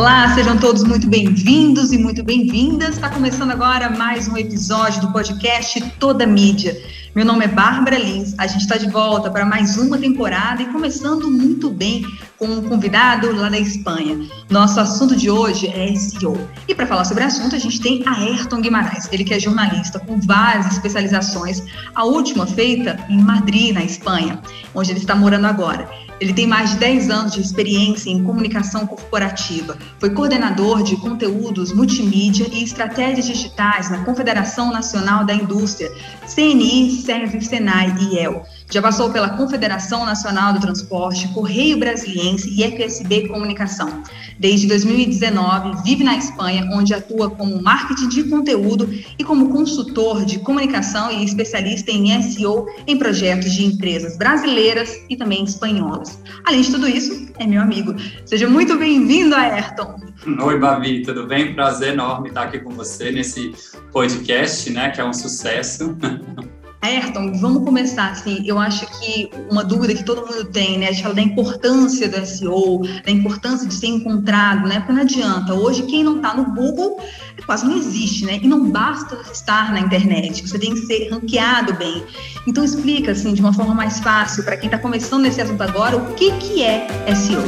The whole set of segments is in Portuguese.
Olá, sejam todos muito bem-vindos e muito bem-vindas. Está começando agora mais um episódio do podcast Toda Mídia. Meu nome é Bárbara Lins, a gente está de volta para mais uma temporada e começando muito bem com um convidado lá da Espanha. Nosso assunto de hoje é SEO. E para falar sobre o assunto, a gente tem Ayrton Guimarães, ele que é jornalista com várias especializações, a última feita em Madrid, na Espanha, onde ele está morando agora. Ele tem mais de 10 anos de experiência em comunicação corporativa. Foi coordenador de conteúdos multimídia e estratégias digitais na Confederação Nacional da Indústria, CNI, SESI, SENAI e IEL. Já passou pela Confederação Nacional do Transporte, Correio Brasiliense e FSB Comunicação. Desde 2019, vive na Espanha, onde atua como marketing de conteúdo e como consultor de comunicação e especialista em SEO em projetos de empresas brasileiras e também espanholas. Além de tudo isso, é meu amigo. Seja muito bem-vindo, Ayrton. Oi, Babi, tudo bem? Prazer enorme estar aqui com você nesse podcast, né, que é um sucesso. Ayrton, vamos começar assim. Eu acho que uma dúvida que todo mundo tem, né? A gente fala da importância do SEO, da importância de ser encontrado, né? Porque não adianta. Hoje, quem não está no Google quase não existe, né? E não basta estar na internet, você tem que ser ranqueado bem. Então, explica, assim, de uma forma mais fácil, para quem está começando nesse assunto agora, o que, que é SEO.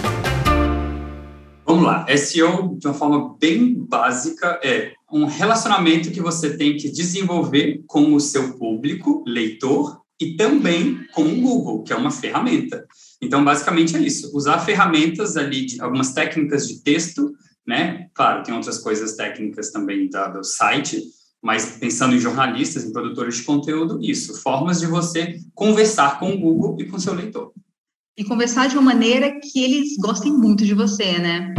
Vamos lá. SEO, de uma forma bem básica, é um relacionamento que você tem que desenvolver com o seu público, leitor, e também com o Google, que é uma ferramenta. Então, basicamente é isso. Usar ferramentas ali, de, algumas técnicas de texto, né? Claro, tem outras coisas técnicas também da, do site, mas pensando em jornalistas, em produtores de conteúdo, isso. Formas de você conversar com o Google e com seu leitor. E conversar de uma maneira que eles gostem muito de você, né?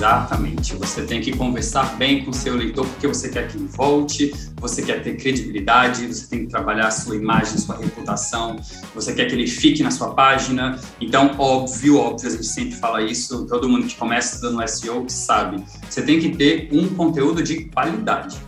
Exatamente. Você tem que conversar bem com o seu leitor, porque você quer que ele volte, você quer ter credibilidade, você tem que trabalhar a sua imagem, sua reputação, você quer que ele fique na sua página. Então, óbvio, óbvio, a gente sempre fala isso, todo mundo que começa dando SEO sabe. Você tem que ter um conteúdo de qualidade.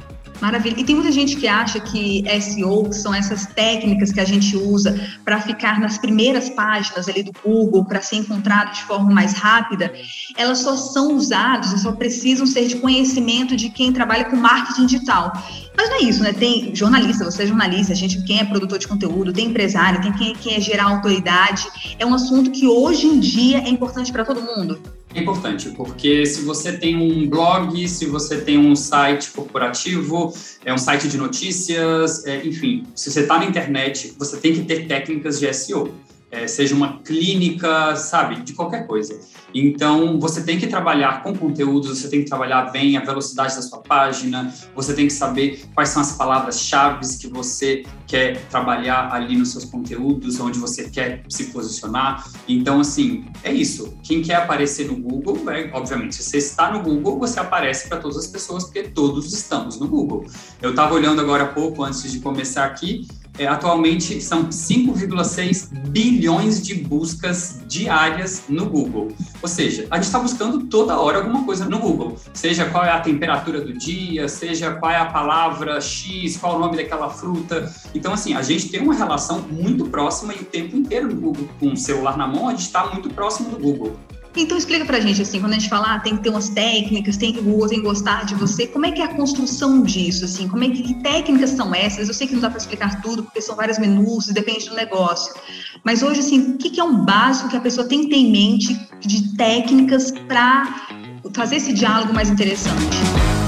Maravilha. E tem muita gente que acha que SEO são essas técnicas que a gente usa para ficar nas primeiras páginas ali do Google, para ser encontrado de forma mais rápida. Elas só são usadas, só precisam ser de conhecimento de quem trabalha com marketing digital. Mas não é isso, né? Tem jornalista, você é jornalista, gente, quem é produtor de conteúdo, tem empresário, tem quem quer gerar autoridade. É um assunto que hoje em dia é importante para todo mundo. É importante, porque se você tem um blog, se você tem um site corporativo, é um site de notícias, é, enfim, se você está na internet, você tem que ter técnicas de SEO é, seja uma clínica, sabe, de qualquer coisa. Então, você tem que trabalhar com conteúdos, você tem que trabalhar bem a velocidade da sua página, você tem que saber quais são as palavras-chave que você quer trabalhar ali nos seus conteúdos, onde você quer se posicionar. Então, assim, é isso. Quem quer aparecer no Google, é, obviamente, se você está no Google, você aparece para todas as pessoas, porque todos estamos no Google. Eu estava olhando agora há pouco, antes de começar aqui, é, atualmente são 5,6 bilhões de buscas diárias no Google. Ou seja, a gente está buscando toda hora alguma coisa no Google, seja qual é a temperatura do dia, seja qual é a palavra X, qual é o nome daquela fruta. Então, assim, a gente tem uma relação muito próxima e o tempo inteiro no Google. Com o celular na mão, a gente está muito próximo do Google. Então explica pra gente assim, quando a gente fala, ah, tem que ter umas técnicas, tem que tem que gostar de você, como é que é a construção disso, assim, como é que, que técnicas são essas? Eu sei que não dá para explicar tudo, porque são vários menus, depende do negócio. Mas hoje, assim, o que, que é um básico que a pessoa tem que ter em mente de técnicas para fazer esse diálogo mais interessante?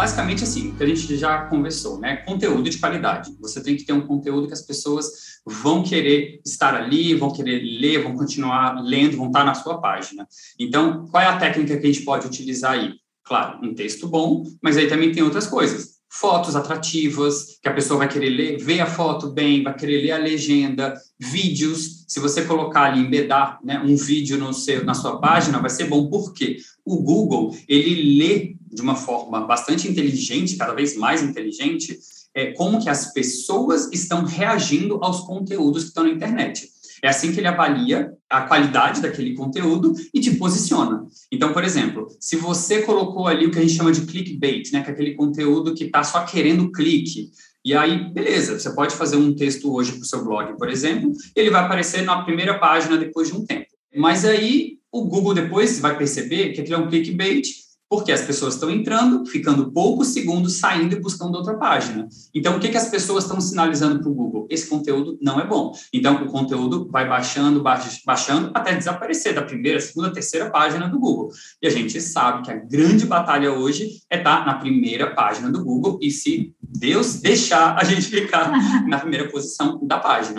Basicamente assim, o que a gente já conversou, né? Conteúdo de qualidade. Você tem que ter um conteúdo que as pessoas vão querer estar ali, vão querer ler, vão continuar lendo, vão estar na sua página. Então, qual é a técnica que a gente pode utilizar aí? Claro, um texto bom, mas aí também tem outras coisas. Fotos atrativas, que a pessoa vai querer ler, ver a foto bem, vai querer ler a legenda, vídeos. Se você colocar ali, embedar né, um vídeo no seu, na sua página, vai ser bom. Por quê? O Google, ele lê de uma forma bastante inteligente, cada vez mais inteligente, é, como que as pessoas estão reagindo aos conteúdos que estão na internet. É assim que ele avalia a qualidade daquele conteúdo e te posiciona. Então, por exemplo, se você colocou ali o que a gente chama de clickbait, né, que é aquele conteúdo que está só querendo clique, e aí, beleza, você pode fazer um texto hoje para o seu blog, por exemplo, ele vai aparecer na primeira página depois de um tempo. Mas aí o Google depois vai perceber que aquilo é um clickbait porque as pessoas estão entrando, ficando poucos segundos, saindo e buscando outra página. Então, o que, que as pessoas estão sinalizando para o Google? Esse conteúdo não é bom. Então, o conteúdo vai baixando, baixando, até desaparecer da primeira, segunda, terceira página do Google. E a gente sabe que a grande batalha hoje é estar tá na primeira página do Google e, se Deus deixar, a gente ficar na primeira posição da página.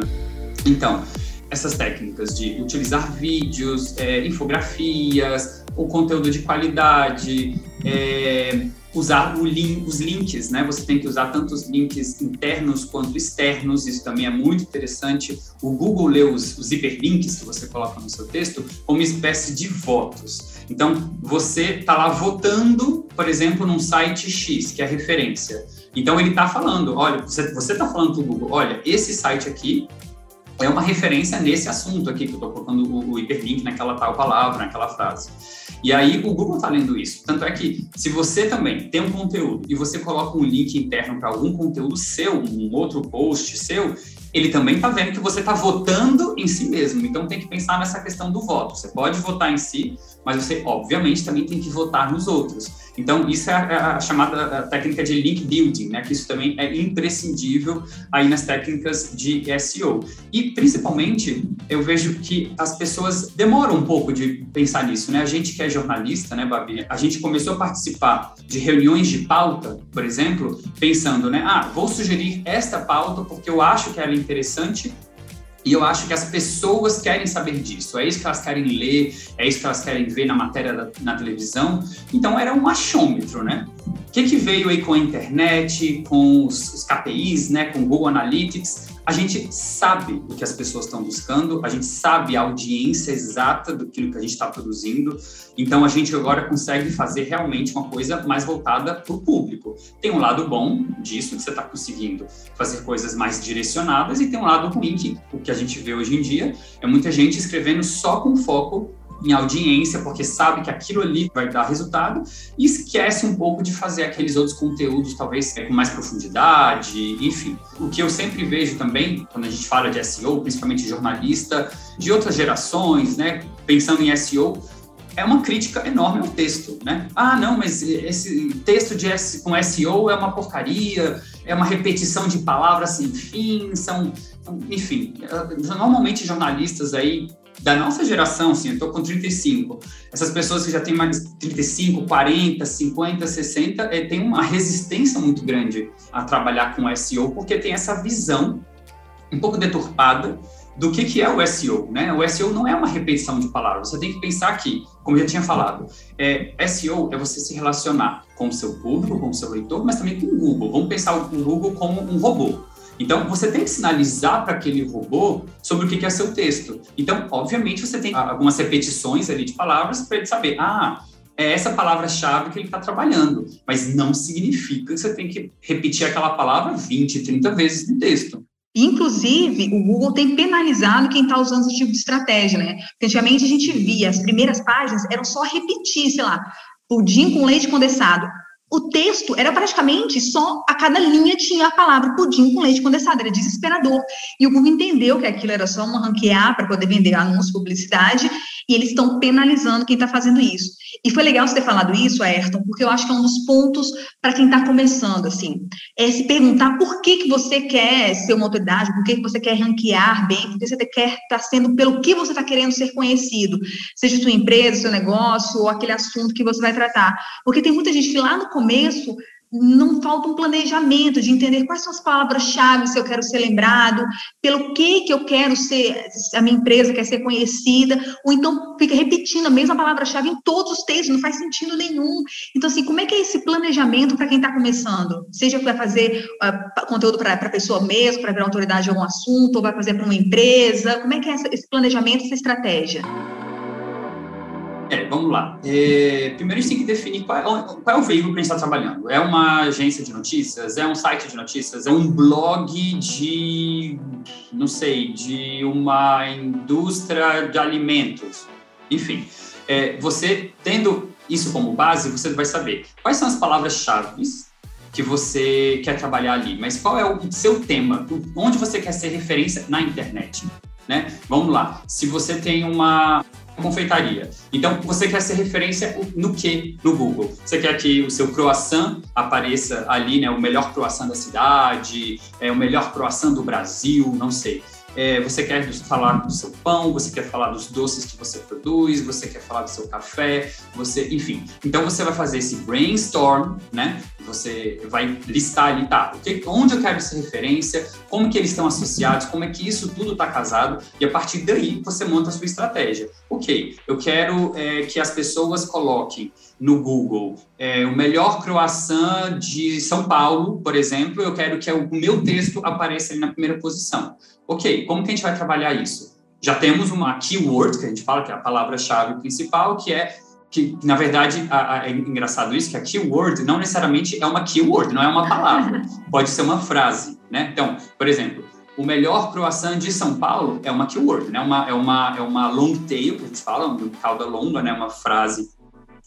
Então, essas técnicas de utilizar vídeos, é, infografias, o conteúdo de qualidade, é, usar link, os links, né? Você tem que usar tanto os links internos quanto externos, isso também é muito interessante. O Google lê os, os hiperlinks que você coloca no seu texto como espécie de votos. Então, você está lá votando, por exemplo, num site X, que é a referência. Então, ele está falando, olha, você está falando para o Google, olha, esse site aqui é uma referência nesse assunto aqui, que eu estou colocando o, o hiperlink naquela tal palavra, naquela frase. E aí o Google está lendo isso. Tanto é que se você também tem um conteúdo e você coloca um link interno para algum conteúdo seu, um outro post seu, ele também está vendo que você está votando em si mesmo. Então tem que pensar nessa questão do voto. Você pode votar em si, mas você, obviamente, também tem que votar nos outros. Então, isso é a, a chamada a técnica de link building, né? Que isso também é imprescindível aí nas técnicas de SEO. E, principalmente, eu vejo que as pessoas demoram um pouco de pensar nisso, né? A gente que é jornalista, né, Babi? A gente começou a participar de reuniões de pauta, por exemplo, pensando, né? Ah, vou sugerir esta pauta porque eu acho que ela é interessante e eu acho que as pessoas querem saber disso, é isso que elas querem ler, é isso que elas querem ver na matéria da, na televisão. Então era um achômetro, né? O que, que veio aí com a internet, com os, os KPIs, né, com o Google Analytics? A gente sabe o que as pessoas estão buscando, a gente sabe a audiência exata do que a gente está produzindo, então a gente agora consegue fazer realmente uma coisa mais voltada para o público. Tem um lado bom disso, que você está conseguindo fazer coisas mais direcionadas, e tem um lado ruim, que o que a gente vê hoje em dia é muita gente escrevendo só com foco em audiência, porque sabe que aquilo ali vai dar resultado, e esquece um pouco de fazer aqueles outros conteúdos, talvez com mais profundidade, enfim. O que eu sempre vejo também, quando a gente fala de SEO, principalmente jornalista, de outras gerações, né, pensando em SEO, é uma crítica enorme ao texto, né? Ah, não, mas esse texto de S, com SEO é uma porcaria, é uma repetição de palavras sem fim, são, enfim, normalmente jornalistas aí da nossa geração, assim, eu tô com 35, essas pessoas que já têm mais 35, 40, 50, 60, é, tem uma resistência muito grande a trabalhar com SEO, porque tem essa visão um pouco deturpada do que, que é o SEO, né? O SEO não é uma repetição de palavras, você tem que pensar que, como eu já tinha falado, é, SEO é você se relacionar com o seu público, com o seu leitor, mas também com o Google. Vamos pensar o Google como um robô. Então, você tem que sinalizar para aquele robô sobre o que é seu texto. Então, obviamente, você tem algumas repetições ali de palavras para ele saber, ah, é essa palavra-chave que ele está trabalhando, mas não significa que você tem que repetir aquela palavra 20, 30 vezes no texto. Inclusive, o Google tem penalizado quem está usando esse tipo de estratégia, né? Porque antigamente a gente via, as primeiras páginas eram só repetir, sei lá, pudim com leite condensado o texto era praticamente só a cada linha tinha a palavra pudim com leite condensado, era desesperador. E o Google entendeu que aquilo era só uma ranquear para poder vender anúncio, publicidade, e eles estão penalizando quem está fazendo isso. E foi legal você ter falado isso, Ayrton, porque eu acho que é um dos pontos para quem está começando, assim, é se perguntar por que, que você quer ser uma autoridade, por que, que você quer ranquear bem, por que você quer estar tá sendo, pelo que você está querendo ser conhecido, seja sua empresa, seu negócio, ou aquele assunto que você vai tratar. Porque tem muita gente que lá no começo não falta um planejamento de entender quais são as palavras-chave se eu quero ser lembrado, pelo que que eu quero ser, a minha empresa quer ser conhecida, ou então fica repetindo a mesma palavra-chave em todos os textos, não faz sentido nenhum. Então, assim, como é que é esse planejamento para quem está começando? Seja que vai fazer uh, conteúdo para a pessoa mesmo, para virar autoridade de algum assunto, ou vai fazer para uma empresa, como é que é esse planejamento, essa estratégia? É, vamos lá. É, primeiro a gente tem que definir qual é, qual é o veículo que a gente está trabalhando. É uma agência de notícias? É um site de notícias? É um blog de, não sei, de uma indústria de alimentos? Enfim, é, você tendo isso como base, você vai saber quais são as palavras-chave que você quer trabalhar ali, mas qual é o seu tema, onde você quer ser referência na internet, né? Vamos lá. Se você tem uma confeitaria. Então, você quer ser referência no que no Google? Você quer que o seu croissant apareça ali, né? O melhor croissant da cidade, é o melhor croissant do Brasil, não sei. É, você quer falar do seu pão, você quer falar dos doces que você produz, você quer falar do seu café, você, enfim. Então você vai fazer esse brainstorm, né? Você vai listar ali, tá? Onde eu quero essa referência? Como que eles estão associados? Como é que isso tudo está casado? E a partir daí você monta a sua estratégia. Ok, eu quero é, que as pessoas coloquem no Google é, o melhor croissant de São Paulo, por exemplo. Eu quero que o meu texto apareça ali na primeira posição. Ok, como que a gente vai trabalhar isso? Já temos uma keyword, que a gente fala que é a palavra-chave principal, que é que, na verdade, a, a, é engraçado isso, que a keyword não necessariamente é uma keyword, não é uma palavra, pode ser uma frase, né? Então, por exemplo, o melhor croissant de São Paulo é uma keyword, né? Uma, é, uma, é uma long tail, que a gente fala, uma cauda longa, né? Uma frase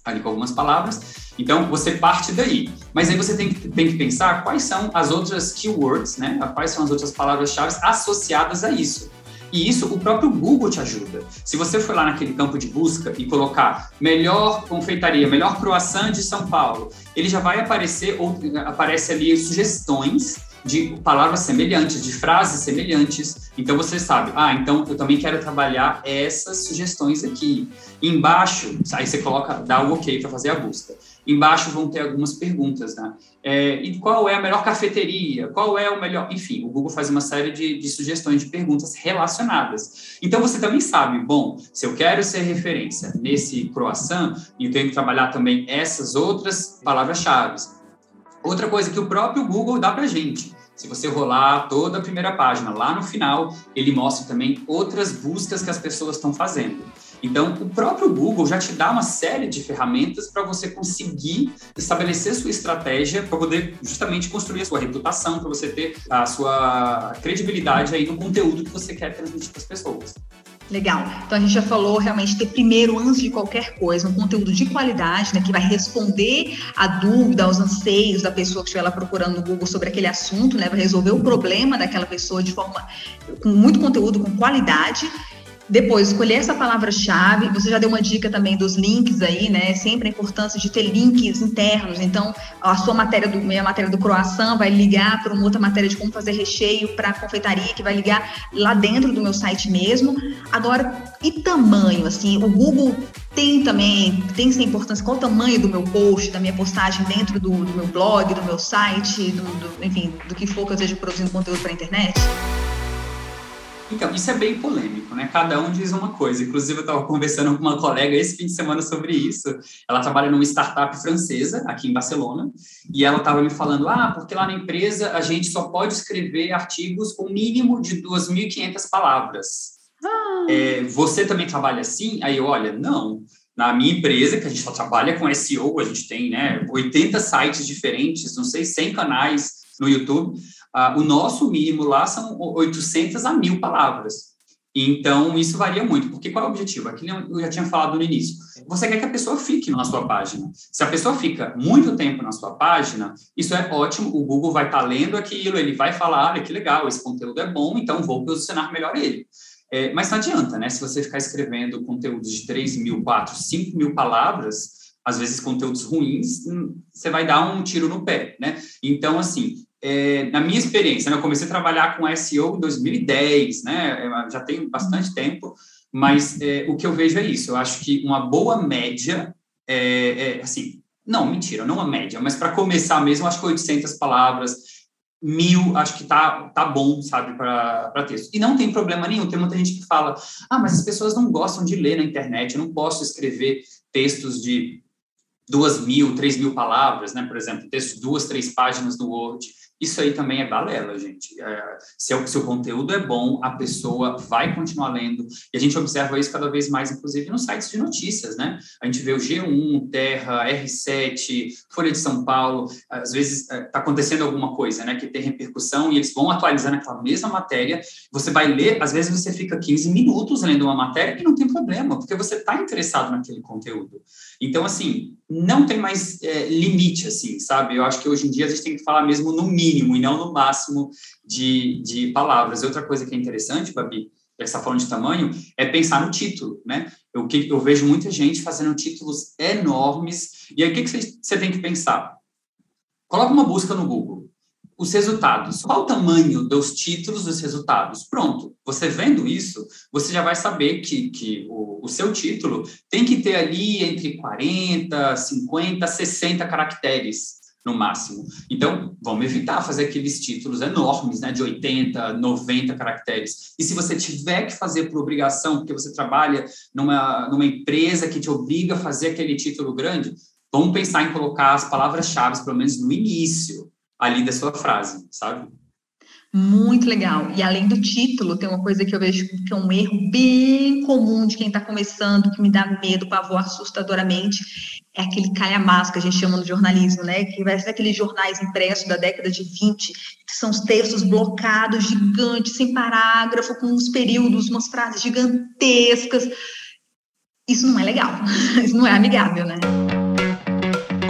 ali com algumas palavras. Então, você parte daí. Mas aí você tem que, tem que pensar quais são as outras keywords, né? Quais são as outras palavras-chave associadas a isso. E isso o próprio Google te ajuda. Se você for lá naquele campo de busca e colocar melhor confeitaria, melhor croissant de São Paulo, ele já vai aparecer, ou aparece ali sugestões de palavras semelhantes, de frases semelhantes. Então você sabe, ah, então eu também quero trabalhar essas sugestões aqui. Embaixo, aí você coloca, dá o ok para fazer a busca. Embaixo vão ter algumas perguntas, né? É, e qual é a melhor cafeteria? Qual é o melhor? Enfim, o Google faz uma série de, de sugestões de perguntas relacionadas. Então você também sabe, bom, se eu quero ser referência nesse croissant, eu tenho que trabalhar também essas outras palavras-chave. Outra coisa que o próprio Google dá para gente. Se você rolar toda a primeira página, lá no final, ele mostra também outras buscas que as pessoas estão fazendo. Então, o próprio Google já te dá uma série de ferramentas para você conseguir estabelecer sua estratégia para poder justamente construir a sua reputação, para você ter a sua credibilidade aí no conteúdo que você quer transmitir para as pessoas. Legal. Então a gente já falou realmente ter primeiro, antes de qualquer coisa, um conteúdo de qualidade, né, que vai responder a dúvida, aos anseios da pessoa que estiver lá procurando no Google sobre aquele assunto, né, vai resolver o problema daquela pessoa de forma com muito conteúdo, com qualidade. Depois, escolher essa palavra-chave. Você já deu uma dica também dos links aí, né? Sempre a importância de ter links internos. Então, a sua matéria do minha matéria do croissant vai ligar para uma outra matéria de como fazer recheio para confeitaria, que vai ligar lá dentro do meu site mesmo. Agora, e tamanho? Assim, o Google tem também, tem essa importância, qual o tamanho do meu post, da minha postagem dentro do, do meu blog, do meu site, do, do, enfim, do que for que eu esteja produzindo conteúdo para a internet? Então, isso é bem polêmico, né? Cada um diz uma coisa. Inclusive, eu estava conversando com uma colega esse fim de semana sobre isso. Ela trabalha numa startup francesa, aqui em Barcelona, e ela estava me falando: ah, porque lá na empresa a gente só pode escrever artigos com mínimo de 2.500 palavras. Ah. É, você também trabalha assim? Aí eu, olha, não. Na minha empresa, que a gente só trabalha com SEO, a gente tem né, 80 sites diferentes, não sei, 100 canais no YouTube ah, o nosso mínimo lá são 800 a mil palavras. Então, isso varia muito, porque qual é o objetivo? Aquilo eu já tinha falado no início. Você quer que a pessoa fique na sua página. Se a pessoa fica muito tempo na sua página, isso é ótimo, o Google vai estar tá lendo aquilo, ele vai falar, olha que legal, esse conteúdo é bom, então vou posicionar melhor ele. É, mas não adianta, né? Se você ficar escrevendo conteúdos de 3 mil, 4, 5 mil palavras, às vezes conteúdos ruins, hum, você vai dar um tiro no pé, né? Então, assim, é, na minha experiência, né, eu comecei a trabalhar com SEO em 2010, né, já tem bastante uhum. tempo, mas é, o que eu vejo é isso, eu acho que uma boa média, é, é assim, não, mentira, não uma média, mas para começar mesmo, acho que 800 palavras, mil, acho que tá, tá bom, sabe, para texto. E não tem problema nenhum, tem muita gente que fala, ah, mas as pessoas não gostam de ler na internet, eu não posso escrever textos de duas mil, três mil palavras, né, por exemplo, texto duas, três páginas do Word. Isso aí também é balela, gente. É, se, o, se o conteúdo é bom, a pessoa vai continuar lendo. E a gente observa isso cada vez mais, inclusive, nos sites de notícias, né? A gente vê o G1, Terra, R7, Folha de São Paulo. Às vezes está é, acontecendo alguma coisa, né? Que tem repercussão e eles vão atualizando aquela mesma matéria. Você vai ler, às vezes você fica 15 minutos lendo uma matéria e não tem problema, porque você está interessado naquele conteúdo. Então, assim, não tem mais é, limite, assim, sabe? Eu acho que hoje em dia a gente tem que falar mesmo no mínimo e não no máximo de, de palavras. Outra coisa que é interessante, Babi, já está falando de tamanho, é pensar no título, né? Eu, eu vejo muita gente fazendo títulos enormes, e aí o que, que você, você tem que pensar? Coloca uma busca no Google. Os resultados. Qual o tamanho dos títulos dos resultados? Pronto. Você vendo isso, você já vai saber que, que o, o seu título tem que ter ali entre 40, 50, 60 caracteres no máximo. Então, vamos evitar fazer aqueles títulos enormes, né, de 80, 90 caracteres. E se você tiver que fazer por obrigação, porque você trabalha numa, numa empresa que te obriga a fazer aquele título grande, vamos pensar em colocar as palavras-chave, pelo menos no início ali da sua frase, sabe? Muito legal. E além do título, tem uma coisa que eu vejo que é um erro bem comum de quem está começando, que me dá medo, pavor assustadoramente, é aquele calhamaço que a gente chama no jornalismo, né? Que vai ser aqueles jornais impressos da década de 20, que são os textos blocados, gigantes, sem parágrafo, com uns períodos, umas frases gigantescas. Isso não é legal, isso não é amigável, né?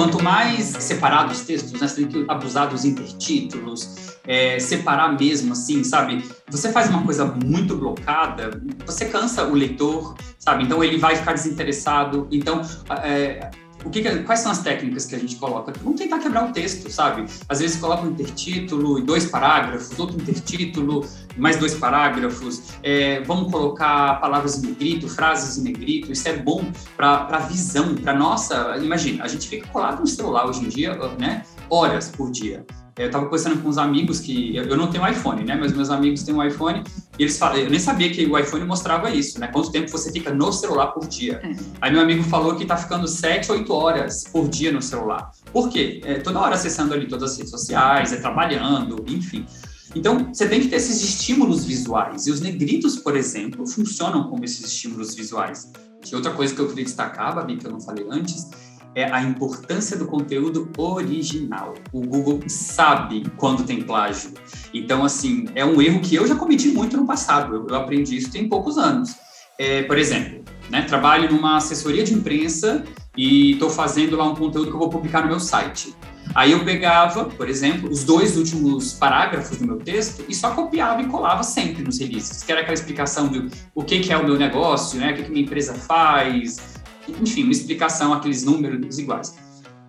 Quanto mais separados os textos, né, você tem que abusar dos intertítulos, é, separar mesmo, assim, sabe? Você faz uma coisa muito blocada, você cansa o leitor, sabe? Então ele vai ficar desinteressado. Então, é, o que, quais são as técnicas que a gente coloca? Vamos tentar quebrar o texto, sabe? Às vezes coloca um intertítulo e dois parágrafos, outro intertítulo, mais dois parágrafos. É, vamos colocar palavras em negrito, frases em negrito. Isso é bom para a visão, para nossa. Imagina, a gente fica colado no celular hoje em dia, né? Horas por dia. Eu estava conversando com uns amigos que eu não tenho iPhone, né? Mas meus amigos têm um iPhone e eles falam, eu nem sabia que o iPhone mostrava isso, né? Quanto tempo você fica no celular por dia? É. Aí meu amigo falou que está ficando 7, 8 horas por dia no celular. Por quê? É, toda hora acessando ali todas as redes sociais, é trabalhando, enfim. Então, você tem que ter esses estímulos visuais. E os negritos, por exemplo, funcionam como esses estímulos visuais. E outra coisa que eu queria destacar, Babi, que eu não falei antes, é a importância do conteúdo original. O Google sabe quando tem plágio. Então, assim, é um erro que eu já cometi muito no passado. Eu, eu aprendi isso tem poucos anos. É, por exemplo, né, trabalho numa assessoria de imprensa e estou fazendo lá um conteúdo que eu vou publicar no meu site. Aí eu pegava, por exemplo, os dois últimos parágrafos do meu texto e só copiava e colava sempre nos releases, que era aquela explicação do o que, que é o meu negócio, né, o que, que minha empresa faz, enfim, uma explicação, aqueles números iguais.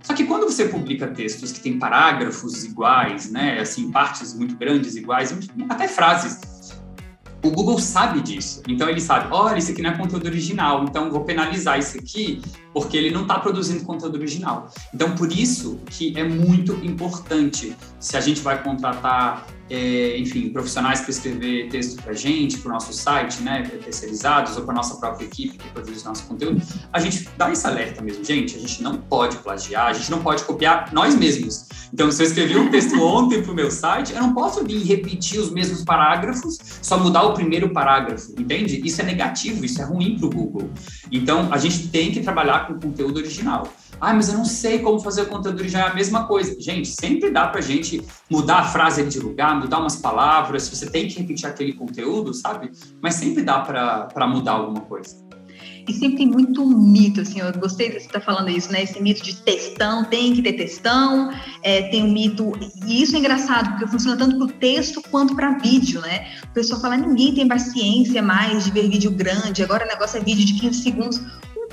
Só que quando você publica textos que têm parágrafos iguais, né, assim, partes muito grandes iguais, até frases, o Google sabe disso. Então ele sabe, olha, isso aqui não é conteúdo original, então vou penalizar isso aqui porque ele não está produzindo conteúdo original. Então por isso que é muito importante se a gente vai contratar é, enfim, profissionais para escrever texto para a gente, para o nosso site, né, terceirizados, ou para a nossa própria equipe que produz nosso conteúdo, a gente dá esse alerta mesmo. Gente, a gente não pode plagiar, a gente não pode copiar nós mesmos. Então, se eu escrevi um texto ontem para o meu site, eu não posso vir repetir os mesmos parágrafos, só mudar o primeiro parágrafo, entende? Isso é negativo, isso é ruim para o Google. Então, a gente tem que trabalhar com conteúdo original. Ah, mas eu não sei como fazer o conteúdo original, é a mesma coisa. Gente, sempre dá para gente mudar a frase de lugar, mudar umas palavras, você tem que repetir aquele conteúdo, sabe? Mas sempre dá para mudar alguma coisa. E sempre tem muito mito, assim, eu gostei de você estar tá falando isso, né? Esse mito de textão, tem que ter textão, é, tem um mito, e isso é engraçado, porque funciona tanto para o texto quanto para vídeo, né? O pessoal fala, ninguém tem paciência mais de ver vídeo grande, agora o negócio é vídeo de 15 segundos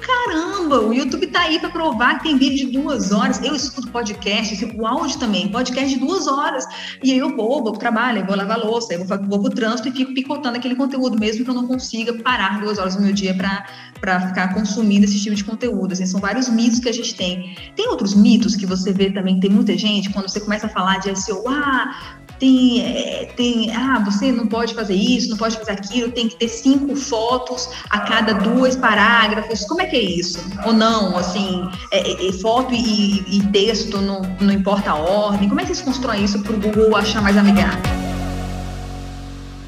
caramba, o YouTube tá aí para provar que tem vídeo de duas horas. Eu escuto podcast, o áudio também, podcast de duas horas. E aí eu vou, vou pro trabalho, vou lavar louça, eu vou, vou pro trânsito e fico picotando aquele conteúdo, mesmo que eu não consiga parar duas horas do meu dia para ficar consumindo esse tipo de conteúdo. Assim, são vários mitos que a gente tem. Tem outros mitos que você vê também, tem muita gente, quando você começa a falar de SEO, ah, tem, é, tem, ah, você não pode fazer isso, não pode fazer aquilo, tem que ter cinco fotos a cada dois parágrafos. Como é que é isso? Ou não? Assim, é, é, foto e, e, texto não, não importa a ordem. Como é que vocês constroem isso para o Google achar mais amigável?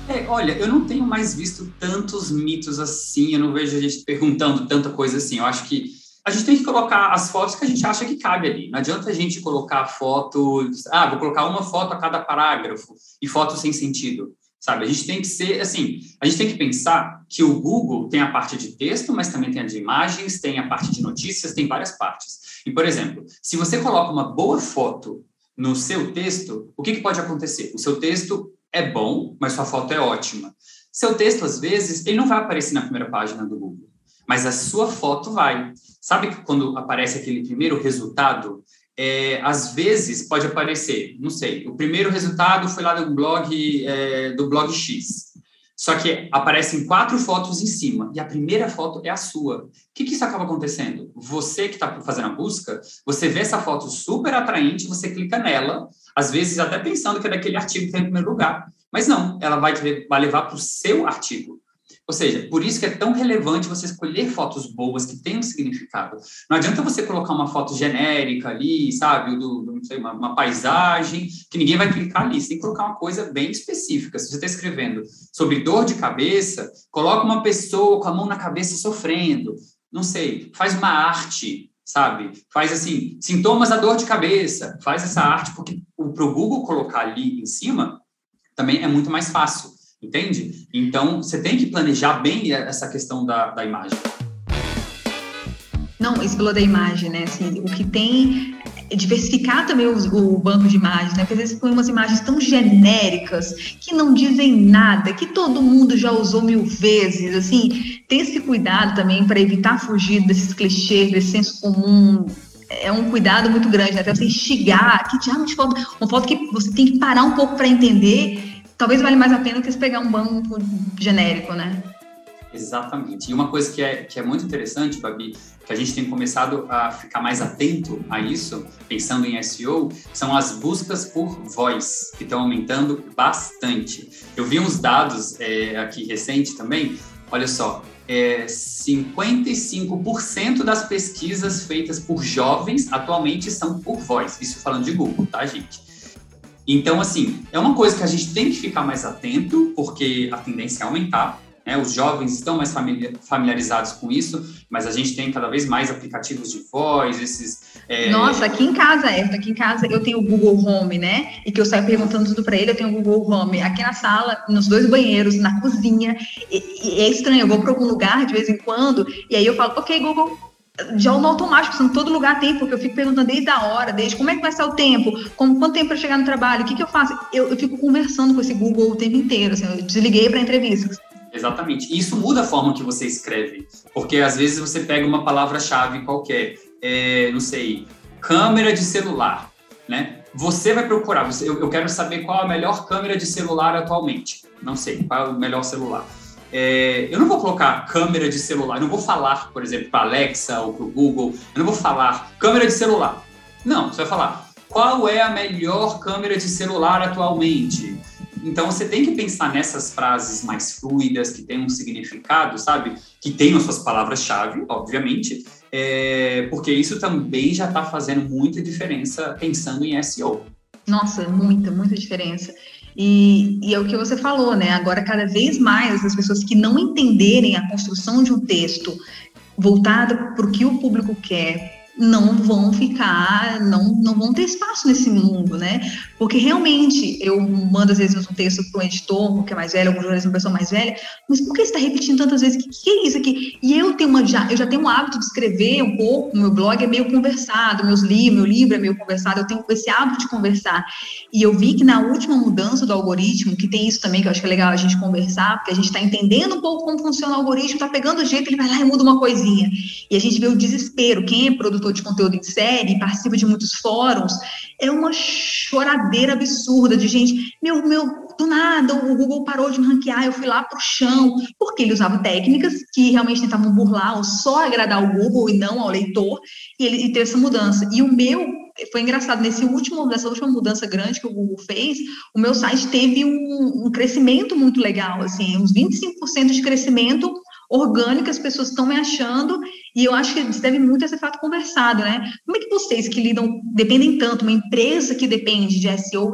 É, olha, eu não tenho mais visto tantos mitos assim, eu não vejo a gente perguntando tanta coisa assim. Eu acho que a gente tem que colocar as fotos que a gente acha que cabe ali. Não adianta a gente colocar fotos, ah, vou colocar uma foto a cada parágrafo e fotos sem sentido, sabe? A gente tem que ser, assim, a gente tem que pensar que o Google tem a parte de texto, mas também tem a de imagens, tem a parte de notícias, tem várias partes. E, por exemplo, se você coloca uma boa foto no seu texto, o que, que pode acontecer? O seu texto é bom, mas sua foto é ótima. Seu texto, às vezes, ele não vai aparecer na primeira página do Google, mas a sua foto vai. Sabe que quando aparece aquele primeiro resultado, é, às vezes pode aparecer, não sei, o primeiro resultado foi lá do blog é, do blog X. Só que aparecem quatro fotos em cima e a primeira foto é a sua. O que, que isso acaba acontecendo? Você que está fazendo a busca, você vê essa foto super atraente, você clica nela, às vezes até pensando que é daquele artigo que tem em primeiro lugar. Mas não, ela vai, vai levar para o seu artigo. Ou seja, por isso que é tão relevante você escolher fotos boas que tenham significado. Não adianta você colocar uma foto genérica ali, sabe, do, do sei, uma, uma, paisagem, que ninguém vai clicar ali. Você tem que colocar uma coisa bem específica. Se você está escrevendo sobre dor de cabeça, coloca uma pessoa com a mão na cabeça sofrendo. Não sei, faz uma arte, sabe? Faz assim, sintomas da dor de cabeça. Faz essa arte, porque para o Google colocar ali em cima também é muito mais fácil. Entende? Então, você tem que planejar bem essa questão da, da imagem. Não, isso falou da imagem, né? Assim, o que tem é diversificar também o, o, banco de imagens, né? Porque às vezes põe umas imagens tão genéricas que não dizem nada, que todo mundo já usou mil vezes, assim, ter esse cuidado também para evitar fugir desses clichês, desse senso comum, é um cuidado muito grande, né? Até você instigar, que diabo de foto, uma foto que você tem que parar um pouco para entender talvez vale mais a pena que você pegar um banco genérico, né? Exatamente. E uma coisa que é, que é muito interessante, Babi, que a gente tem começado a ficar mais atento a isso, pensando em SEO, são as buscas por voz, que estão aumentando bastante. Eu vi uns dados é, aqui recente também, olha só, é, 55% das pesquisas feitas por jovens atualmente são por voz. Isso falando de Google, tá, gente? Então, assim, é uma coisa que a gente tem que ficar mais atento, porque a tendência é aumentar. Né? Os jovens estão mais familiarizados com isso, mas a gente tem cada vez mais aplicativos de voz, esses. É... Nossa, aqui em casa, é, aqui em casa eu tenho o Google Home, né? E que eu saio perguntando tudo para ele, eu tenho o Google Home aqui na sala, nos dois banheiros, na cozinha. E, e é estranho, eu vou para algum lugar de vez em quando, e aí eu falo, ok, Google, já no automático, em todo lugar tem, porque eu fico perguntando desde a hora, desde como é que vai ser o tempo, como, quanto tempo para chegar no trabalho, o que, que eu faço? Eu, eu, fico conversando com esse Google o tempo inteiro, assim, eu desliguei para entrevistas. Exatamente. Isso muda a forma que você escreve, porque às vezes você pega uma palavra-chave qualquer, é, não sei, câmera de celular, né? Você vai procurar, você, eu, eu quero saber qual a melhor câmera de celular atualmente. Não sei, qual é o melhor celular é, eu não vou colocar câmera de celular, eu não vou falar, por exemplo, para Alexa ou para o Google, eu não vou falar câmera de celular. Não, você vai falar qual é a melhor câmera de celular atualmente. Então você tem que pensar nessas frases mais fluidas, que têm um significado, sabe? Que tenham suas palavras-chave, obviamente, é, porque isso também já está fazendo muita diferença pensando em SEO. Nossa, muita, muita diferença. E, e, é o que você falou, né? Agora, cada vez mais, as pessoas que não entenderem a construção de um texto voltada para o que o público quer, não vão ficar, não, não vão ter espaço nesse mundo, né? Porque realmente eu mando às vezes um texto para um editor, que é mais velho, algum jornalista, uma pessoa mais velha, mas por que está repetindo tantas vezes? O que, que, é isso aqui? E eu tenho uma já, eu já tenho um hábito de escrever um pouco, meu blog é meio conversado, meus livros, meu livro é meio conversado, eu tenho esse hábito de conversar. E eu vi que na última mudança do algoritmo, que tem isso também, que eu acho que é legal a gente conversar, porque a gente está entendendo um pouco como funciona o algoritmo, está pegando o jeito, ele vai lá e muda uma coisinha. E a gente vê o desespero. Quem é produtor produtor de conteúdo em série, participa de muitos fóruns, é uma choradeira absurda de gente, meu, meu, do nada o Google parou de me ranquear, eu fui lá pro chão, porque ele usava técnicas que realmente tentavam burlar ou só agradar o Google e não ao leitor, e ele e teve essa mudança. E o meu foi engraçado, nesse último, nessa última mudança grande que o Google fez, o meu site teve um, um crescimento muito legal, assim, uns 25% de crescimento orgânico, as pessoas estão me achando, e eu acho que isso deve muito a ser fato conversado, né? Como é que vocês que lidam, dependem tanto, uma empresa que depende de SEO,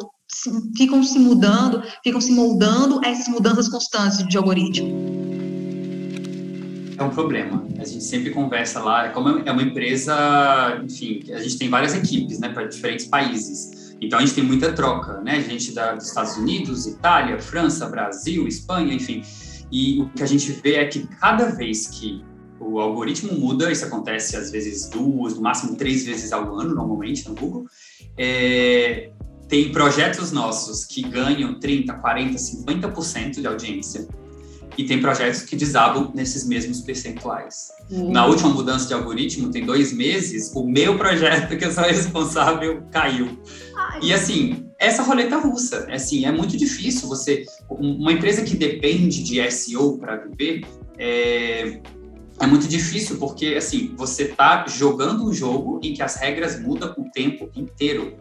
ficam se mudando, ficam se moldando a essas mudanças constantes de algoritmo? É um problema. A gente sempre conversa lá, como é uma empresa, enfim, a gente tem várias equipes, né, para diferentes países. Então a gente tem muita troca, né? Gente da, dos Estados Unidos, Itália, França, Brasil, Espanha, enfim. E o que a gente vê é que cada vez que o algoritmo muda, isso acontece às vezes duas, no máximo três vezes ao ano, normalmente, no Google, é, tem projetos nossos que ganham 30%, 40%, 50% de audiência. e tem projetos que desabam nesses mesmos percentuais. Uhum. Na última mudança de algoritmo, tem dois meses, o meu projeto, que eu sou responsável, caiu. Ai. E assim, essa roleta russa, assim, é muito difícil você. Uma empresa que depende de SEO para viver, é, é muito difícil porque assim você está jogando um jogo em que as regras mudam o tempo inteiro.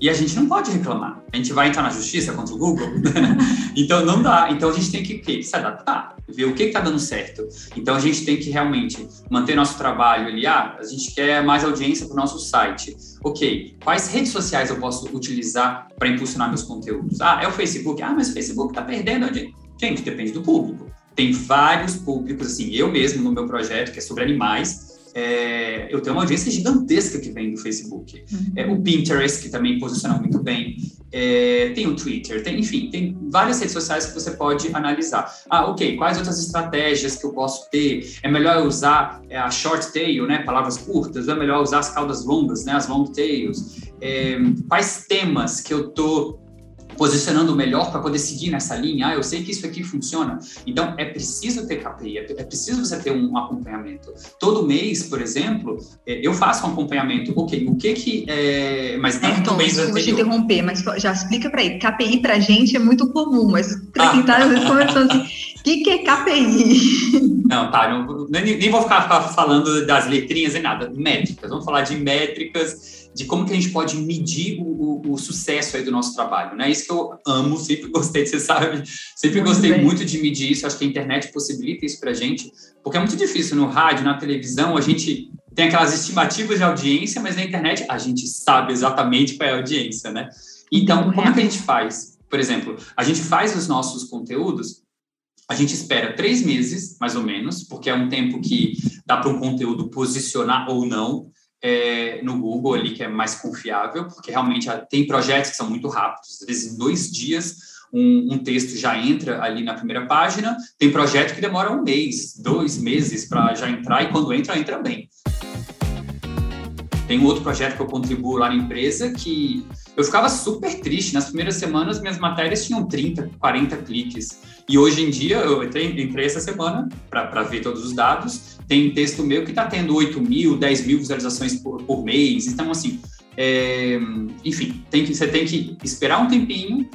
E a gente não pode reclamar. A gente vai entrar na justiça contra o Google. então não dá. Então a gente tem que, que se adaptar, ver o que está dando certo. Então a gente tem que realmente manter nosso trabalho ali. Ah, a gente quer mais audiência para o nosso site. Ok, quais redes sociais eu posso utilizar para impulsionar meus conteúdos? Ah, é o Facebook. Ah, mas o Facebook está perdendo audiência. Gente, depende do público. Tem vários públicos, assim, eu mesmo no meu projeto, que é sobre animais, é, eu tenho uma audiência gigantesca que vem do Facebook. Uhum. É, o Pinterest, que também posiciona muito bem. É, tem o Twitter, tem, enfim, tem várias redes sociais que você pode analisar. Ah, ok, quais outras estratégias que eu posso ter? É melhor usar é, a short tail, né, palavras curtas, ou é melhor usar as caudas longas, né, as long tails? É, quais temas que eu tô posicionando melhor para poder seguir nessa linha. Ah, eu sei que isso aqui funciona. Então, é preciso ter KPI, é preciso você ter um acompanhamento. Todo mês, por exemplo, é, eu faço um acompanhamento. Ok, o que que é... Mas não é, Tom, mês anterior. te interromper, mas já explica para ele. KPI para a gente é muito comum, mas para quem está ah. conversando assim, o que, que é KPI? Não, tá, não, nem, nem vou ficar falando das letrinhas e nada. Métricas, vamos falar de métricas de como que a gente pode medir o, o, o, sucesso aí do nosso trabalho, né? Isso que eu amo, sempre gostei, você sabe, sempre muito gostei bem. muito de medir isso, acho que a internet possibilita isso pra gente, porque é muito difícil no rádio, na televisão, a gente tem aquelas estimativas de audiência, mas na internet a gente sabe exatamente qual é a audiência, né? Então, como é que a gente faz? Por exemplo, a gente faz os nossos conteúdos a gente espera três meses, mais ou menos, porque é um tempo que dá para um conteúdo posicionar ou não é, no Google ali, que é mais confiável, porque realmente tem projetos que são muito rápidos, às vezes em dois dias um, um, texto já entra ali na primeira página, tem projeto que demora um mês, dois meses para já entrar, e quando entra, entra bem. Tem um outro projeto que eu contribuo lá na empresa que eu ficava super triste. Nas primeiras semanas, minhas matérias tinham 30, 40 cliques. E hoje em dia, eu entrei, entrei essa semana para ver todos os dados, tem texto meu que está tendo 8 mil, 10 mil visualizações por, por mês. Então, assim, é, enfim, tem que, você tem que esperar um tempinho,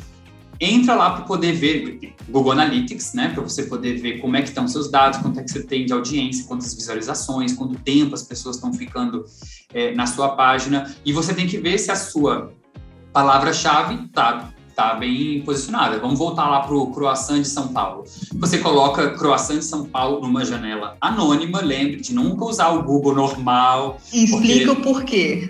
entra lá para poder ver Google Analytics, né, para você poder ver como é que estão seus dados, quanto é que você tem de audiência, quantas visualizações, quanto tempo as pessoas estão ficando é, na sua página, e você tem que ver se a sua palavra-chave está tá bem posicionada. Vamos voltar lá para o croissant de São Paulo. Você coloca croissant de São Paulo numa janela anônima, lembre de nunca usar o Google normal. Explica porque... o porquê.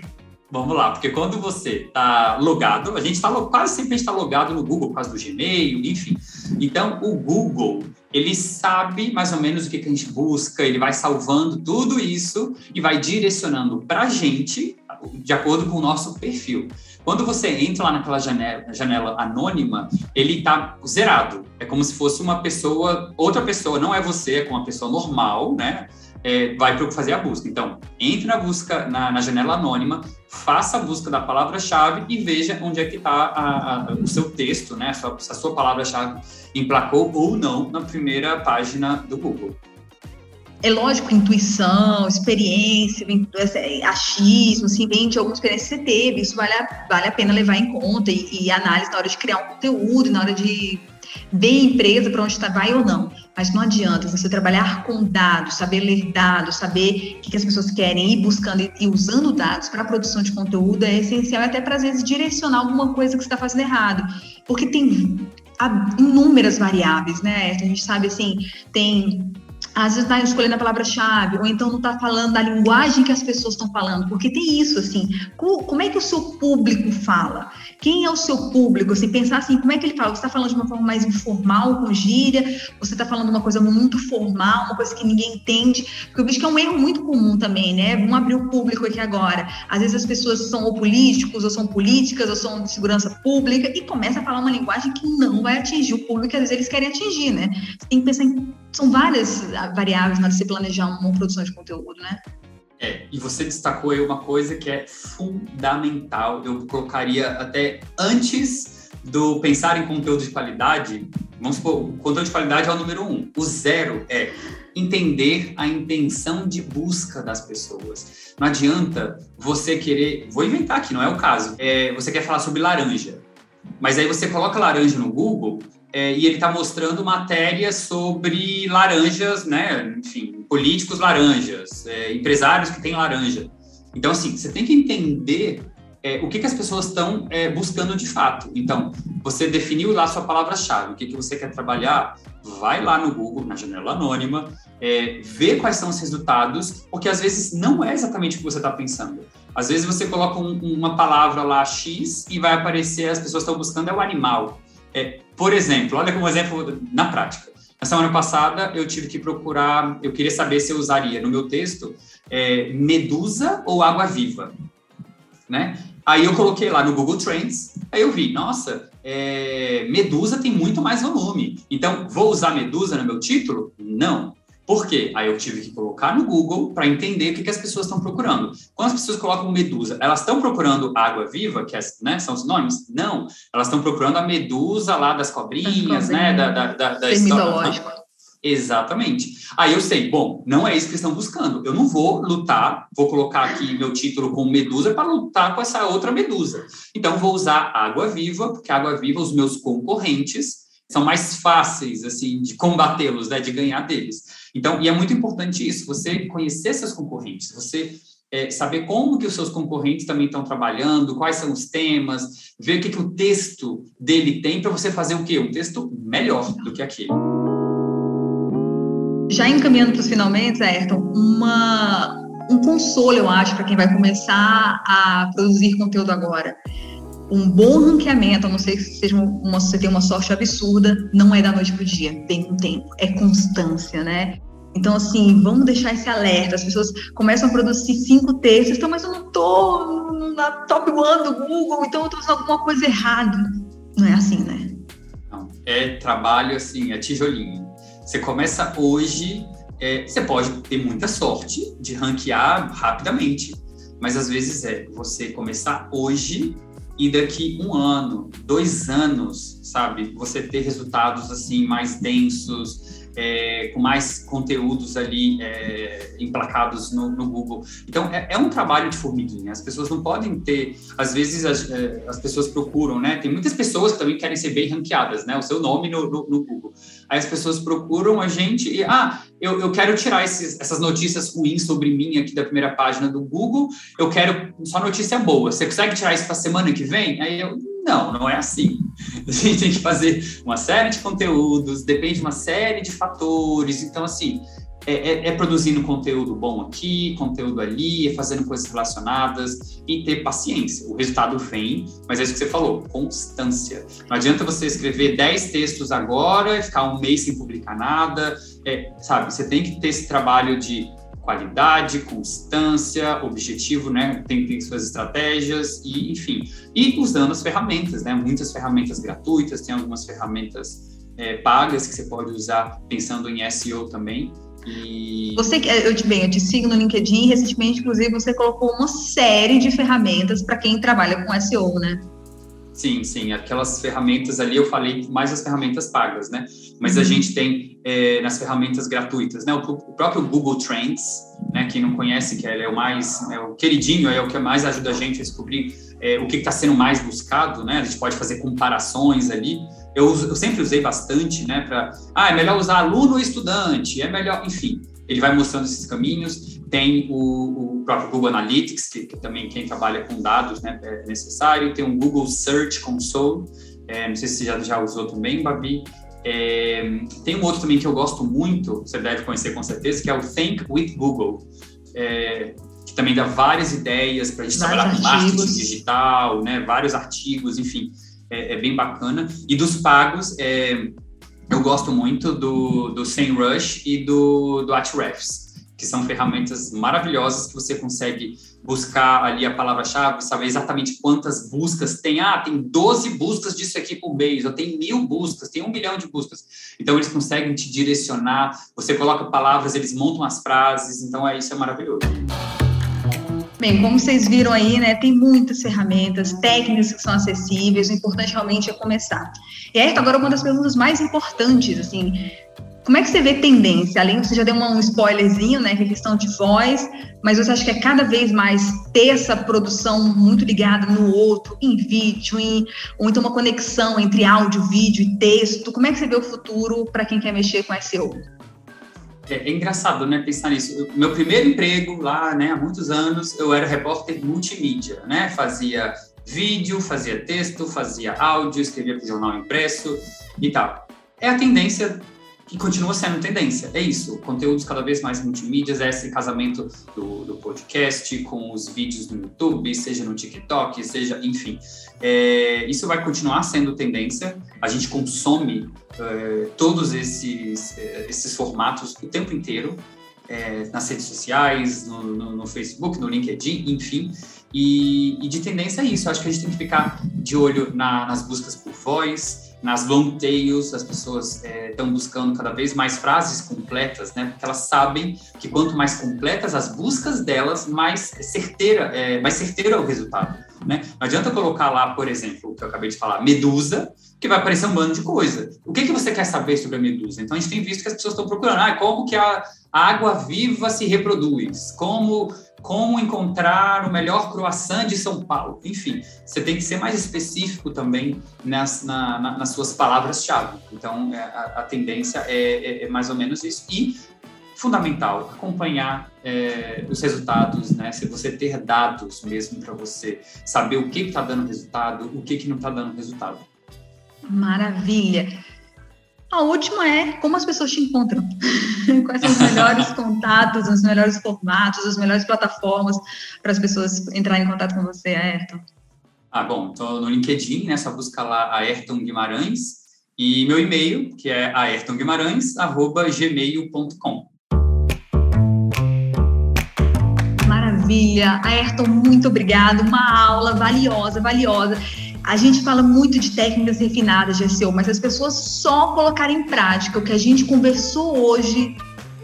Vamos lá, porque quando você está logado, a gente está quase sempre está logado no Google por causa do Gmail, enfim. Então, o Google ele sabe mais ou menos o que, que a gente busca, ele vai salvando tudo isso e vai direcionando para a gente de acordo com o nosso perfil. Quando você entra lá naquela janela, janela anônima, ele está zerado. É como se fosse uma pessoa, outra pessoa, não é você, é com uma pessoa normal, né? É, vai para fazer a busca. Então, entre na busca na, na janela anônima, faça a busca da palavra-chave e veja onde é que está o seu texto, né? Se a, a sua palavra-chave emplacou ou não na primeira página do Google é lógico, intuição, experiência, achismo, assim, vem de alguma experiência que você teve, isso vale a, vale a pena levar em conta e, e análise na hora de criar um conteúdo, na hora de ver a empresa para onde está, vai ou não. Mas não adianta você trabalhar com dados, saber ler dados, saber o que, que as pessoas querem, ir buscando e usando dados para a produção de conteúdo é essencial, até para às vezes direcionar alguma coisa que você está fazendo errado. Porque tem inúmeras variáveis, né? A gente sabe assim, tem às vezes está escolhendo a palavra-chave, ou então não está falando da linguagem que as pessoas estão falando, porque tem isso, assim, como é que o seu público fala? Quem é o seu público? Assim, pensar assim, como é que ele fala? Você está falando de uma forma mais informal, com gíria? Você está falando uma coisa muito formal, uma coisa que ninguém entende? Porque eu vejo que é um erro muito comum também, né? Vamos abrir o público aqui agora. Às vezes as pessoas são ou políticos, ou são políticas, ou são de segurança pública, e começa a falar uma linguagem que não vai atingir o público que às vezes eles querem atingir, né? Você tem que pensar em são várias variáveis na hora de planejar uma produção de conteúdo, né? É, e você destacou aí uma coisa que é fundamental, eu colocaria até antes do pensar em conteúdo de qualidade, vamos supor, o conteúdo de qualidade é o número um. O zero é entender a intenção de busca das pessoas. Não adianta você querer, vou inventar aqui, não é o caso, é, você quer falar sobre laranja, mas aí você coloca laranja no Google é, e ele está mostrando matéria sobre laranjas, né? Enfim, políticos laranjas, é, empresários que têm laranja. Então, assim, você tem que entender é, o que, que as pessoas estão é, buscando de fato. Então, você definiu lá sua palavra-chave, o que, que você quer trabalhar, vai lá no Google, na janela anônima, é, vê quais são os resultados, porque às vezes não é exatamente o que você está pensando. Às vezes você coloca um, uma palavra lá X e vai aparecer, as pessoas estão buscando é o animal. É, por exemplo, olha como exemplo na prática. Na semana passada eu tive que procurar, eu queria saber se eu usaria no meu texto é, medusa ou água viva, né? Aí eu coloquei lá no Google Trends, aí eu vi, nossa, é, Medusa tem muito mais volume. Então, vou usar Medusa no meu título? Não. Por quê? Aí eu tive que colocar no Google para entender o que, que as pessoas estão procurando. Quando as pessoas colocam medusa, elas estão procurando água viva, que é, né, são sinônimos? Não. Elas estão procurando a medusa lá das cobrinhas, né? Da, da, da, da história. Exatamente. Aí eu sei, bom, não é isso que estão buscando. Eu não vou lutar, vou colocar aqui meu título com medusa para lutar com essa outra medusa. Então vou usar água viva, porque água viva os meus concorrentes são mais fáceis assim de combatê-los, né, de ganhar deles. Então, e é muito importante isso, você conhecer seus concorrentes, você é, saber como que os seus concorrentes também estão trabalhando, quais são os temas, ver o que, que o texto dele tem para você fazer o quê? Um texto melhor do que aquele. Já encaminhando para os finalmente, Ayrton, uma, um consolo, eu acho, para quem vai começar a produzir conteúdo agora. Um bom ranqueamento, a não ser que seja uma, você tenha uma sorte absurda, não é da noite para o dia, tem um tempo, é constância, né? Então, assim, vamos deixar esse alerta. As pessoas começam a produzir cinco textos, então, mas eu não estou na top one do Google, então eu estou fazendo alguma coisa errada. Não é assim, né? Não, é trabalho, assim, é tijolinho. Você começa hoje, é, você pode ter muita sorte de ranquear rapidamente, mas às vezes é você começar hoje e daqui um ano, dois anos, sabe, você ter resultados assim mais densos, é, com mais conteúdos ali é, emplacados no, no, Google. Então, é, é, um trabalho de formiguinha. As pessoas não podem ter, às vezes as, é, as, pessoas procuram, né? Tem muitas pessoas que também querem ser bem ranqueadas, né? O seu nome no, no, no Google. Aí as pessoas procuram a gente e, ah, eu, eu quero tirar esses, essas notícias ruins sobre mim aqui da primeira página do Google, eu quero só notícia boa. Você consegue tirar isso para semana que vem? Aí eu, não, não é assim. A gente tem que fazer uma série de conteúdos, depende de uma série de fatores. Então, assim, é, é, é, produzindo conteúdo bom aqui, conteúdo ali, é fazendo coisas relacionadas e ter paciência. O resultado vem, mas é isso que você falou, constância. Não adianta você escrever 10 textos agora e ficar um mês sem publicar nada, é, sabe? Você tem que ter esse trabalho de qualidade, constância, objetivo, né? Tem, tem suas estratégias e, enfim, e usando as ferramentas, né? Muitas ferramentas gratuitas, tem algumas ferramentas é, pagas que você pode usar pensando em SEO também. E... Você, eu te, bem, eu te sigo no LinkedIn, recentemente, inclusive, você colocou uma série de ferramentas para quem trabalha com SEO, né? Sim, sim, aquelas ferramentas ali, eu falei mais as ferramentas pagas, né? Mas uhum. a gente tem é, nas ferramentas gratuitas, né? O, o, próprio Google Trends, né? Quem não conhece, que é o mais, é o queridinho, é o que mais ajuda a gente a descobrir é, o que está sendo mais buscado, né? A gente pode fazer comparações ali. Eu, eu sempre usei bastante, né? Para, ah, é melhor usar aluno ou estudante, é melhor, enfim ele vai mostrando esses caminhos. Tem o, o próprio Google Analytics, que, que, também quem trabalha com dados né, é necessário. Tem o Google Search Console, é, não sei se você já, já usou também, Babi. É, tem um outro também que eu gosto muito, você deve conhecer com certeza, que é o Think with Google, é, que também dá várias ideias para a gente vários trabalhar com marketing digital, né, vários artigos, enfim, é, é bem bacana. E dos pagos, é, eu gosto muito do, do SEMrush e do, do Ahrefs, que são ferramentas maravilhosas que você consegue buscar ali a palavra-chave, saber exatamente quantas buscas tem. Ah, tem 12 buscas disso aqui por mês, ou tem mil buscas, tem um milhão de buscas. Então, eles conseguem te direcionar, você coloca palavras, eles montam as frases, então é isso é maravilhoso. Bem, como vocês viram aí, né, tem muitas ferramentas, técnicas que são acessíveis, o importante realmente é começar. E aí, agora uma das perguntas mais importantes, assim, como é que você vê tendência? Além, você já deu um spoilerzinho, né, que é questão de voz, mas você acha que é cada vez mais ter essa produção muito ligada no outro, em vídeo, em, ou então uma conexão entre áudio, vídeo e texto? Como é que você vê o futuro para quem quer mexer com SEO? É, é, engraçado, né, pensar nisso. meu primeiro emprego lá, né, há muitos anos, eu era repórter multimídia, né, fazia vídeo, fazia texto, fazia áudio, escrevia para o jornal impresso e tal. É a tendência e continua sendo tendência. É isso, conteúdos cada vez mais multimídias, é esse casamento do, do podcast com os vídeos no YouTube, seja no TikTok, seja, enfim. É, isso vai continuar sendo tendência. A gente consome é, todos esses, é, esses formatos o tempo inteiro. É, nas redes sociais, no, no, no, Facebook, no LinkedIn, enfim. E, e, de tendência é isso. Eu acho que a gente tem que ficar de olho na, nas buscas por voz, nas long tails, as pessoas estão é, buscando cada vez mais frases completas, né? Porque elas sabem que quanto mais completas as buscas delas, mais certeira, é, mais certeiro é o resultado, né? Não adianta colocar lá, por exemplo, o que eu acabei de falar, medusa, que vai aparecer um bando de coisa. O que, que você quer saber sobre a medusa? Então, a gente tem visto que as pessoas estão procurando, ah, como que a água viva se reproduz? Como como encontrar o melhor croissant de São Paulo. Enfim, você tem que ser mais específico também nas, na, na, nas suas palavras-chave. Então, é, a, a tendência é, é, é, mais ou menos isso. E, fundamental, acompanhar é, os resultados, né? Se você ter dados mesmo para você saber o que está dando resultado, o que, que não está dando resultado. Maravilha. A última é como as pessoas te encontram. Quais são os melhores contatos, os melhores formatos, as melhores plataformas para as pessoas entrarem em contato com você, Ayrton? Ah, bom, estou no LinkedIn, né? Só busca lá Ayrton Guimarães e meu e-mail, que é ayrtonguimarães@gmail.com. Maravilha, Ayrton, muito obrigado. Uma aula valiosa, valiosa. A gente fala muito de técnicas refinadas de SEO, mas as pessoas só colocarem em prática o que a gente conversou hoje,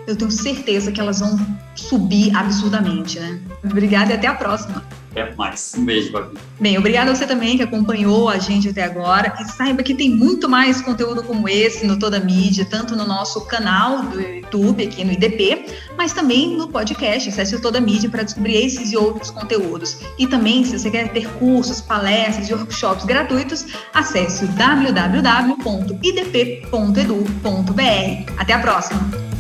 eu tenho certeza que elas vão subir absurdamente, né? Obrigada e até a próxima. Até mais. Um beijo, Babi. Bem, obrigada a você também que acompanhou a gente até agora. E saiba que tem muito mais conteúdo como esse no Toda Mídia, tanto no nosso canal do YouTube, aqui no IDP, mas também no podcast. Acesse o Toda Mídia para descobrir esses e outros conteúdos. E também, se você quer ter cursos, palestras e workshops gratuitos, acesse o www.idp.edu.br. Até a próxima!